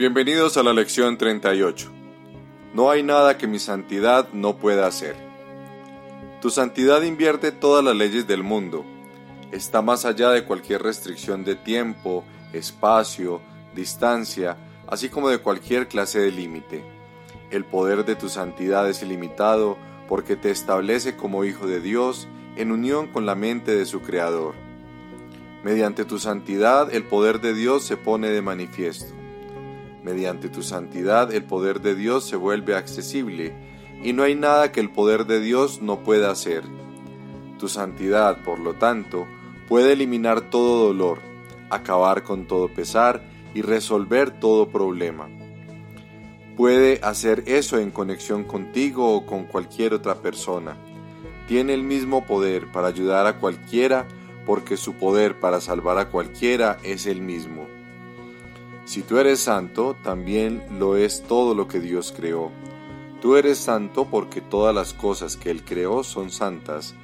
Bienvenidos a la lección 38. No hay nada que mi santidad no pueda hacer. Tu santidad invierte todas las leyes del mundo. Está más allá de cualquier restricción de tiempo, espacio, distancia, así como de cualquier clase de límite. El poder de tu santidad es ilimitado porque te establece como hijo de Dios en unión con la mente de su Creador. Mediante tu santidad el poder de Dios se pone de manifiesto. Mediante tu santidad el poder de Dios se vuelve accesible y no hay nada que el poder de Dios no pueda hacer. Tu santidad, por lo tanto, puede eliminar todo dolor, acabar con todo pesar y resolver todo problema. Puede hacer eso en conexión contigo o con cualquier otra persona. Tiene el mismo poder para ayudar a cualquiera porque su poder para salvar a cualquiera es el mismo. Si tú eres santo, también lo es todo lo que Dios creó. Tú eres santo porque todas las cosas que Él creó son santas,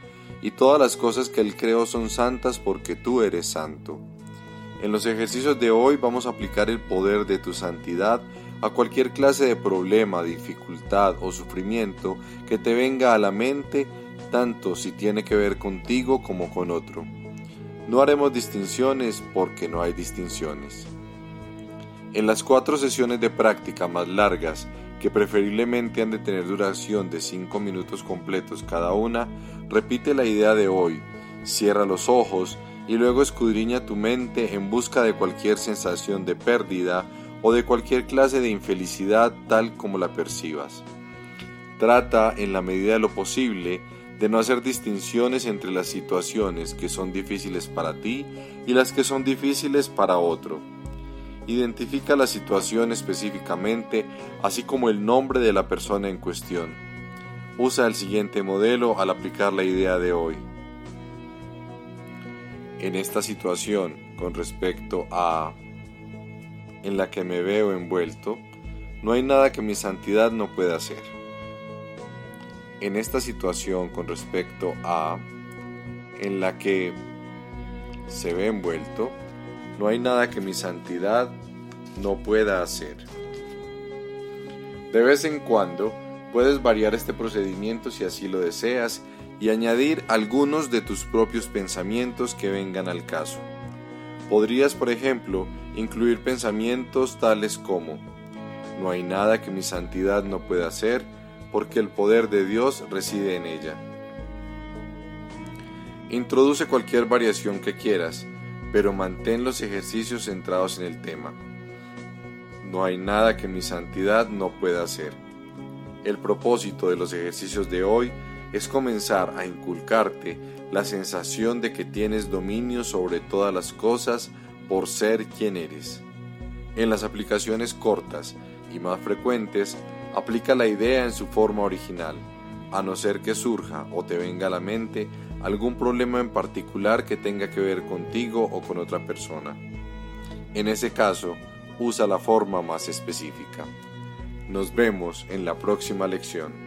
y todas las cosas que Él creó son santas porque tú eres santo. En los ejercicios de hoy vamos a aplicar el poder de tu santidad a cualquier clase de problema, dificultad o sufrimiento que te venga a la mente, tanto si tiene que ver contigo como con otro. No haremos distinciones porque no hay distinciones. En las cuatro sesiones de práctica más largas, que preferiblemente han de tener duración de 5 minutos completos cada una, repite la idea de hoy, cierra los ojos y luego escudriña tu mente en busca de cualquier sensación de pérdida o de cualquier clase de infelicidad tal como la percibas. Trata, en la medida de lo posible, de no hacer distinciones entre las situaciones que son difíciles para ti y las que son difíciles para otro Identifica la situación específicamente, así como el nombre de la persona en cuestión. Usa el siguiente modelo al aplicar la idea de hoy. En esta situación, con respecto a en la que me veo envuelto, no hay nada que mi santidad no pueda hacer. En esta situación, con respecto a en la que se ve envuelto, no hay nada que mi santidad no pueda hacer. De vez en cuando puedes variar este procedimiento si así lo deseas y añadir algunos de tus propios pensamientos que vengan al caso. Podrías, por ejemplo, incluir pensamientos tales como, no hay nada que mi santidad no pueda hacer porque el poder de Dios reside en ella. Introduce cualquier variación que quieras, pero mantén los ejercicios centrados en el tema. No hay nada que mi santidad no pueda hacer. El propósito de los ejercicios de hoy es comenzar a inculcarte la sensación de que tienes dominio sobre todas las cosas por ser quien eres. En las aplicaciones cortas y más frecuentes, aplica la idea en su forma original, a no ser que surja o te venga a la mente algún problema en particular que tenga que ver contigo o con otra persona. En ese caso, usa la forma más específica. Nos vemos en la próxima lección.